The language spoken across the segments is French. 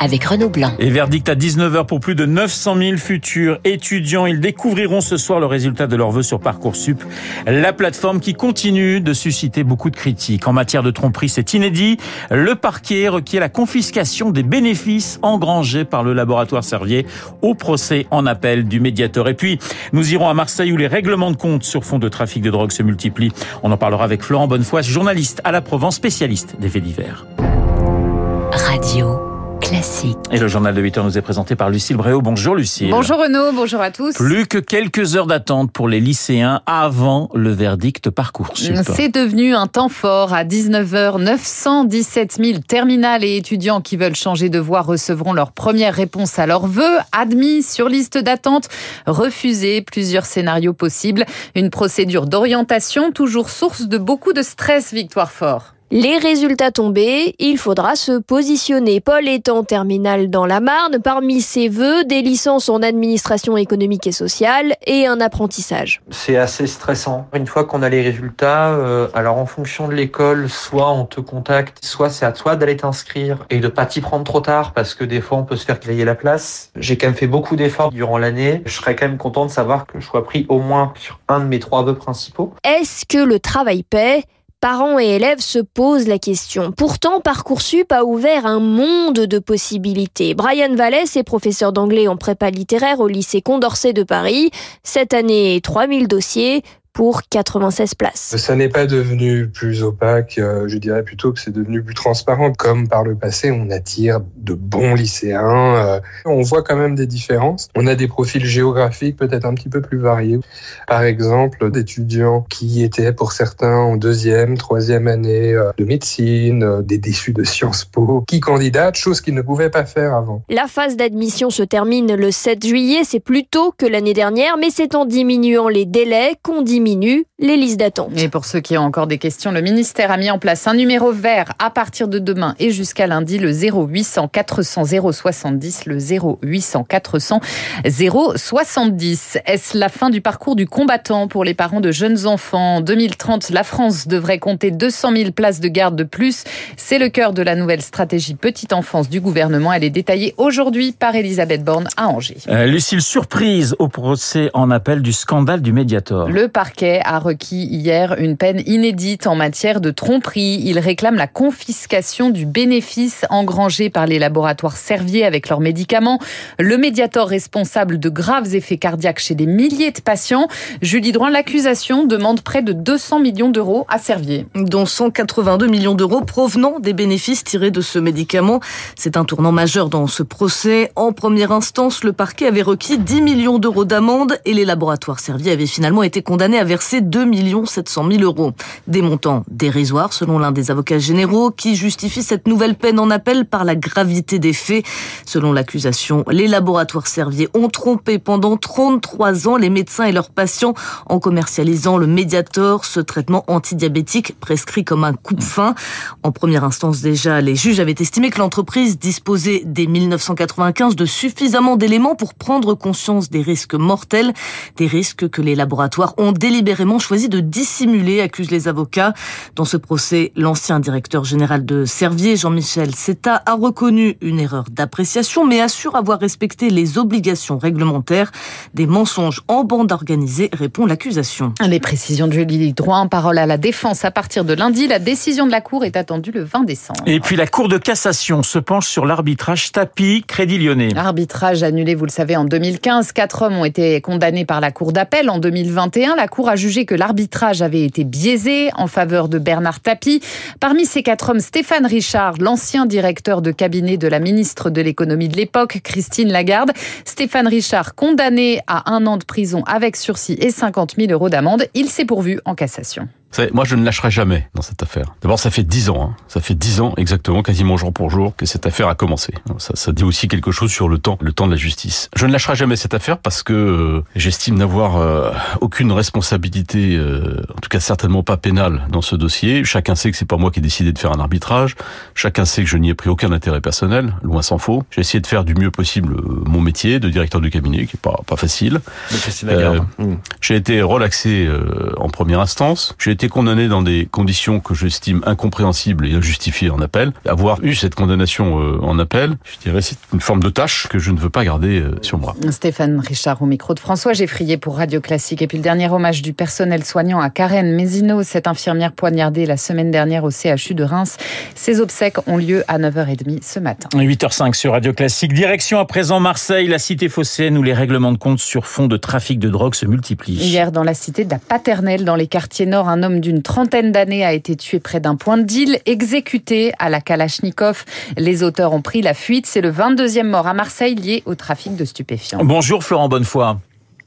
avec Renaud Blanc. Et verdict à 19h pour plus de 900 000 futurs étudiants. Ils découvriront ce soir le résultat de leur vœu sur Parcoursup, la plateforme qui continue de susciter beaucoup de critiques. En matière de tromperie, c'est inédit. Le parquet requiert la confiscation des bénéfices engrangés par le laboratoire Servier au procès en appel du médiateur. Et puis, nous irons à Marseille où les règlements de compte sur fond de trafic de drogue se multiplient. On en parlera avec Florent Bonnefoy, journaliste à la Provence, spécialiste des faits divers. Radio. Classique. Et le journal de 8 heures nous est présenté par Lucille Bréau. Bonjour Lucille. Bonjour Renaud, bonjour à tous. Plus que quelques heures d'attente pour les lycéens avant le verdict Parcoursup. C'est devenu un temps fort. À 19h, 917 000 terminales et étudiants qui veulent changer de voie recevront leur première réponse à leurs vœux. Admis sur liste d'attente, refusés, plusieurs scénarios possibles. Une procédure d'orientation toujours source de beaucoup de stress, Victoire Fort. Les résultats tombés, il faudra se positionner. Paul est en terminale dans la Marne. Parmi ses vœux, des licences en administration économique et sociale et un apprentissage. C'est assez stressant. Une fois qu'on a les résultats, euh, alors en fonction de l'école, soit on te contacte, soit c'est à toi d'aller t'inscrire et de pas t'y prendre trop tard parce que des fois on peut se faire griller la place. J'ai quand même fait beaucoup d'efforts durant l'année. Je serais quand même content de savoir que je sois pris au moins sur un de mes trois vœux principaux. Est-ce que le travail paie? Parents et élèves se posent la question. Pourtant, Parcoursup a ouvert un monde de possibilités. Brian Vallès est professeur d'anglais en prépa littéraire au lycée Condorcet de Paris. Cette année, 3000 dossiers, pour 96 places. Ça n'est pas devenu plus opaque, euh, je dirais plutôt que c'est devenu plus transparent. Comme par le passé, on attire de bons lycéens. Euh, on voit quand même des différences. On a des profils géographiques peut-être un petit peu plus variés. Par exemple, d'étudiants qui étaient pour certains en deuxième, troisième année euh, de médecine, des déçus de Sciences Po, qui candidatent, chose qu'ils ne pouvaient pas faire avant. La phase d'admission se termine le 7 juillet, c'est plus tôt que l'année dernière, mais c'est en diminuant les délais qu'on diminue les listes d'attente. Et pour ceux qui ont encore des questions, le ministère a mis en place un numéro vert à partir de demain et jusqu'à lundi, le 0800 400 070, le 0800 400 070. Est-ce la fin du parcours du combattant pour les parents de jeunes enfants? En 2030, la France devrait compter 200 000 places de garde de plus. C'est le cœur de la nouvelle stratégie petite enfance du gouvernement. Elle est détaillée aujourd'hui par Elisabeth Borne à Angers. Euh, Lucille, surprise au procès en appel du scandale du Mediator. Le parquet a requis hier une peine inédite en matière de tromperie. Il réclame la confiscation du bénéfice engrangé par les laboratoires Servier avec leurs médicaments. Le médiator responsable de graves effets cardiaques chez des milliers de patients. Julie Droin, l'accusation demande près de 200 millions d'euros à Servier. Dont 182 millions d'euros provenant des bénéfices tirés de ce médicament. C'est un tournant majeur dans ce procès. En première instance, le parquet avait requis 10 millions d'euros d'amende et les laboratoires Servier avaient finalement été condamnés à verser 2 700 000 euros. Des montants dérisoires selon l'un des avocats généraux qui justifie cette nouvelle peine en appel par la gravité des faits. Selon l'accusation, les laboratoires Servier ont trompé pendant 33 ans les médecins et leurs patients en commercialisant le Mediator, ce traitement antidiabétique prescrit comme un coupe-fin. En première instance déjà, les juges avaient estimé que l'entreprise disposait dès 1995 de suffisamment d'éléments pour prendre conscience des risques mortels, des risques que les laboratoires ont délibérément choisi de dissimuler, accusent les avocats. Dans ce procès, l'ancien directeur général de Servier, Jean-Michel Seta, a reconnu une erreur d'appréciation, mais assure avoir respecté les obligations réglementaires. Des mensonges en bande organisée, répond l'accusation. Les précisions de Julie Droit, parole à la défense à partir de lundi. La décision de la Cour est attendue le 20 décembre. Et puis la Cour de cassation se penche sur l'arbitrage tapis Crédit Lyonnais. Arbitrage annulé, vous le savez, en 2015. Quatre hommes ont été condamnés par la Cour d'appel. En 2021, la Cour a jugé que l'arbitrage avait été biaisé en faveur de Bernard Tapie. Parmi ces quatre hommes, Stéphane Richard, l'ancien directeur de cabinet de la ministre de l'économie de l'époque, Christine Lagarde. Stéphane Richard, condamné à un an de prison avec sursis et 50 000 euros d'amende, il s'est pourvu en cassation. Moi, je ne lâcherai jamais dans cette affaire. D'abord, ça fait dix ans, hein. ça fait dix ans exactement, quasiment jour pour jour, que cette affaire a commencé. Ça, ça, dit aussi quelque chose sur le temps, le temps de la justice. Je ne lâcherai jamais cette affaire parce que euh, j'estime n'avoir euh, aucune responsabilité, euh, en tout cas certainement pas pénale, dans ce dossier. Chacun sait que c'est pas moi qui ai décidé de faire un arbitrage. Chacun sait que je n'y ai pris aucun intérêt personnel, loin s'en faut. J'ai essayé de faire du mieux possible mon métier de directeur de cabinet, qui est pas pas facile. Mmh. J'ai été relaxé en première instance. J'ai été condamné dans des conditions que j'estime incompréhensibles et injustifiées en appel. Avoir eu cette condamnation euh, en appel, je dirais c'est une forme de tâche que je ne veux pas garder euh, sur moi. Stéphane Richard au micro de François Geffrier pour Radio Classique. Et puis le dernier hommage du personnel soignant à Karen Mézineau, cette infirmière poignardée la semaine dernière au CHU de Reims. Ses obsèques ont lieu à 9h30 ce matin. 8h05 sur Radio Classique. Direction à présent Marseille, la cité phocéenne où les règlements de compte sur fond de trafic de drogue se multiplient. Hier, dans la cité de la Paternelle, dans les quartiers nord, un homme d'une trentaine d'années a été tué près d'un point de deal, exécuté à la Kalachnikov. Les auteurs ont pris la fuite. C'est le 22e mort à Marseille lié au trafic de stupéfiants. Bonjour Florent Bonnefoy.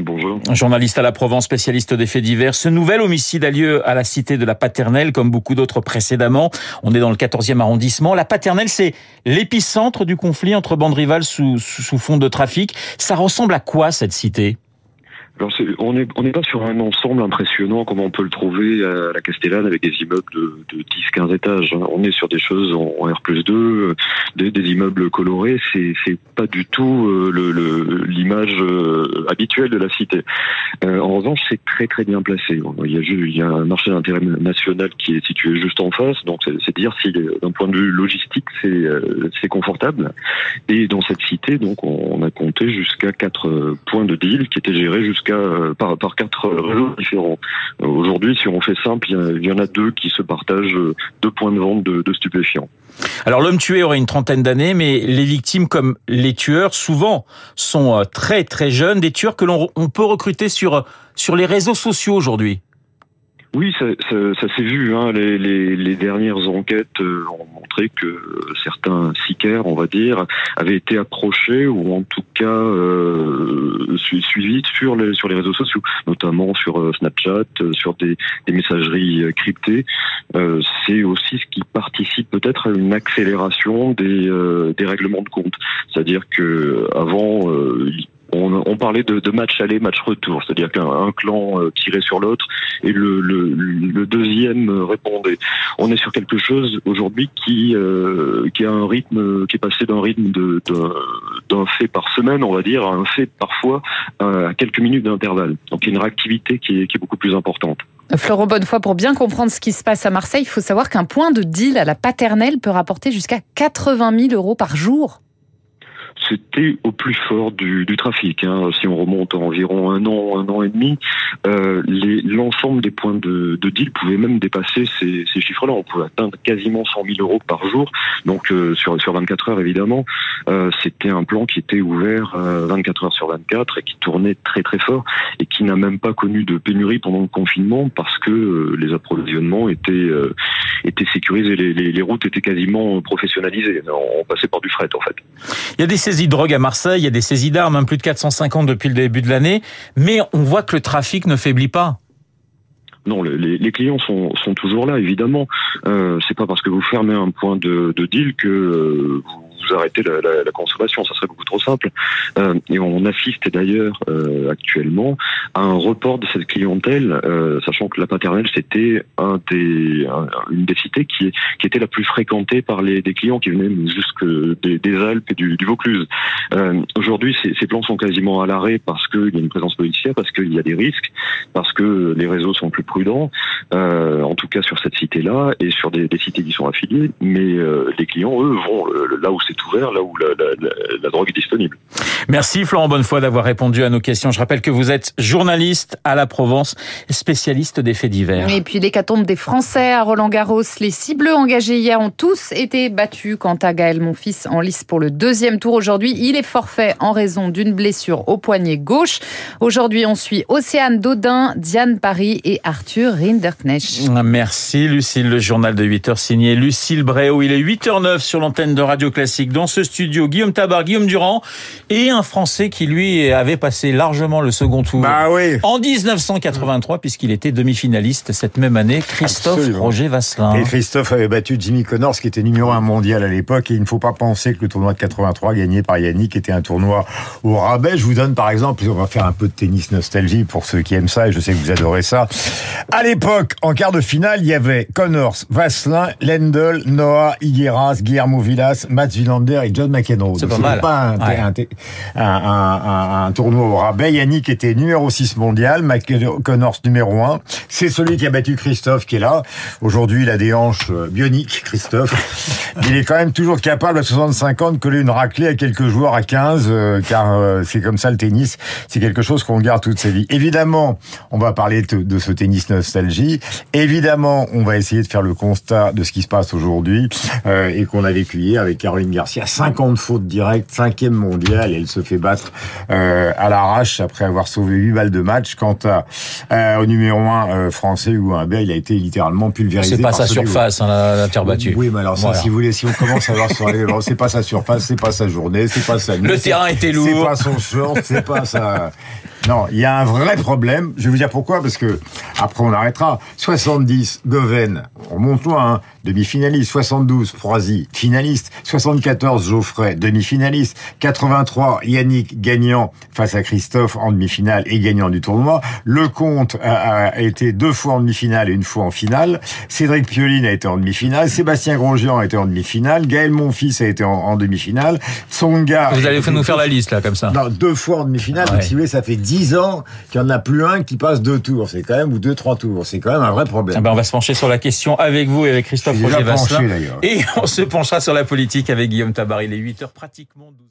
Bonjour. Journaliste à la Provence, spécialiste des faits divers. Ce nouvel homicide a lieu à la cité de la Paternelle, comme beaucoup d'autres précédemment. On est dans le 14e arrondissement. La Paternelle, c'est l'épicentre du conflit entre bandes rivales sous, sous fond de trafic. Ça ressemble à quoi cette cité? Alors on n'est on n'est pas sur un ensemble impressionnant comme on peut le trouver à la Castellane avec des immeubles de, de 10-15 étages. On est sur des choses en, R plus 2, des, des immeubles colorés. C'est pas du tout euh, l'image euh, habituelle de la cité. Euh, en revanche, c'est très très bien placé. Il y a il y a un marché d'intérêt national qui est situé juste en face, donc c'est dire si d'un point de vue logistique c'est confortable. Et dans cette cité, donc on a compté jusqu'à quatre points de deal qui étaient gérés jusqu'à euh, par, par quatre réseaux différents. Euh, aujourd'hui, si on fait simple, il y, en a deux qui se partagent euh, deux points de vente de, de stupéfiants. Alors l'homme tué aurait une trentaine d'années, mais les victimes, comme les tueurs, souvent sont très très jeunes, des tueurs que l'on peut recruter sur sur les réseaux sociaux aujourd'hui. Oui, ça, ça, ça s'est vu. Hein. Les, les, les, dernières enquêtes euh, ont montré que certains sicaires, on va dire, avaient été approchés ou en tout cas euh, suivis sur les, sur les réseaux sociaux, notamment sur euh, Snapchat, euh, sur des, des messageries cryptées. Euh, C'est aussi ce qui participe peut-être à une accélération des, des règlements de compte. C'est-à-dire que avant on, on, parlait de, de, match aller, match retour, c'est-à-dire qu'un clan euh, tirait sur l'autre et le, le, le, deuxième répondait. On est sur quelque chose aujourd'hui qui euh, qui a un rythme qui est passé d'un rythme de d'un fait par semaine, on va dire, à un fait parfois à quelques minutes d'intervalle. Donc il y a une réactivité qui est, qui est beaucoup plus importante. Florent Bonnefoy, pour bien comprendre ce qui se passe à Marseille, il faut savoir qu'un point de deal à la paternelle peut rapporter jusqu'à 80 000 euros par jour c'était au plus fort du, trafic. Hein. Si on remonte à environ un an, un an et demi, euh, l'ensemble des points de, de, deal pouvaient même dépasser ces, chiffres-là. On pouvait atteindre quasiment 100 000 euros par jour, donc euh, sur, sur 24 heures évidemment. Euh, C'était un plan qui était ouvert 24 euh, heures sur 24 et qui tournait très très fort et qui n'a même pas connu de pénurie pendant le confinement parce que les approvisionnements étaient, étaient sécurisés, les, les, les, routes étaient quasiment professionnalisées. On passait par du fret en fait. Il y a des saisies de drogue à Marseille, il y a des saisies d'armes, hein, plus de 450 depuis le début de l'année, mais on voit que le trafic ne faiblit pas. Non, les, clients sont, toujours là, évidemment. Euh, c'est pas parce que vous fermez un point de, de deal que euh, vous vous arrêtez la, consommation. Ça serait beaucoup trop simple. Euh, et on assiste d'ailleurs euh, actuellement à un report de cette clientèle, euh, sachant que la paternelle c'était une des cités qui, était la plus fréquentée par les des clients qui venaient jusque des, Alpes et du, Vaucluse. Aujourd'hui, ces, plans sont quasiment à l'arrêt parce qu'il y a une présence policière, parce qu'il y a des risques, parce que les réseaux sont plus prudents. En tout cas sur cette cité-là et sur des, des, cités qui sont affiliées. Mais les clients, eux, vont là où c'est ouvert, là où la, la, la, drogue est disponible. Merci Florent Bonnefoy d'avoir répondu à nos questions. Je rappelle que vous êtes journaliste à la Provence, spécialiste des faits divers. Et puis l'hécatombe des Français à Roland-Garros. Les six bleus engagés hier ont tous été battus. Quant à Gaël Monfils en lice pour le deuxième tour aujourd'hui, il est forfait en raison d'une blessure au poignet gauche. Aujourd'hui, on suit Océane Dodin, Diane Paris et Arthur Rinderknecht. Merci Lucille, le journal de 8h signé Lucille Bréau. Il est 8h09 sur l'antenne de Radio Classique. Classique. Dans ce studio, Guillaume Tabar, Guillaume Durand et un Français qui, lui, avait passé largement le second tour. Bah oui. En 1983, puisqu'il était demi-finaliste cette même année, Christophe Absolument. Roger Vasselin. Et Christophe avait battu Jimmy Connors, qui était numéro un mondial à l'époque. Et il ne faut pas penser que le tournoi de 83, gagné par Yannick, était un tournoi au rabais. Je vous donne par exemple, on va faire un peu de tennis nostalgie pour ceux qui aiment ça, et je sais que vous adorez ça. À l'époque, en quart de finale, il y avait Connors, Vasselin, Lendl, Noah, Higueras, Guillermo Villas, Mats Et John McEnroe. C'est pas mal. pas un, Ouais. un- un, un- un- un tournoi au rabais. Yannick était numéro 6 mondial, McEnroe- Connors numéro 1. C'est celui qui a battu Christophe qui est là. Aujourd'hui, il a des hanches euh, bioniques, Christophe. il est quand même toujours capable à 65 ans de coller une raclée à quelques joueurs à 15, euh, car euh, c'est comme ça le tennis. C'est quelque chose qu'on garde toute sa vie. Évidemment, on va parler de, de ce tennis nostalgie. Évidemment, on va essayer de faire le constat de ce qui se passe aujourd'hui euh, et qu'on a vécu hier avec Caroline Garcia. 50 fautes directes, cinquième mondial, et elle se fait battre euh, à l'arrache après avoir sauvé 8 balles de match. Quant à, euh, au numéro 1 français, Hugo Humbert, il a été littéralement pulvérisé. C'est pas par sa surface, hein, la, terre battue. Oui, mais alors ça, Voilà. si vous voulez, si on commence à voir sur les, c'est pas sa surface, c'est pas sa journée, c'est pas sa nuit. Le c'est- terrain était C'est lourd. pas son short, c'est pas sa. Non, il y a un vrai problème. Je vais vous dire pourquoi, parce que après on arrêtera. 70, Goven, on monte loin, hein, demi-finaliste. 72, Proisy, finaliste. 74, Geoffrey, demi-finaliste. 83, Yannick, gagnant face à Christophe en demi-finale et gagnant du tournoi. Lecomte a, a été deux fois en demi-finale et une fois en finale. Cédric Pioline a été en demi-finale. Sébastien Grosjean a été en demi-finale. Gaël Monfils a été en, en demi-finale. Tsonga. Vous allez nous faire la liste, là, comme ça. non, deux fois en demi-finale. Ouais. Donc, si vous voulez, ça fait 10 ans qu'il n'y en a plus un qui passe deux tours. C'est quand même, ou deux, trois tours. C'est quand même un vrai problème. Ah ben, on va se pencher sur la question avec vous et avec Christophe Roger penché. Et on se penchera sur la politique avec Guillaume Tabar. Il est 8h pratiquement 12.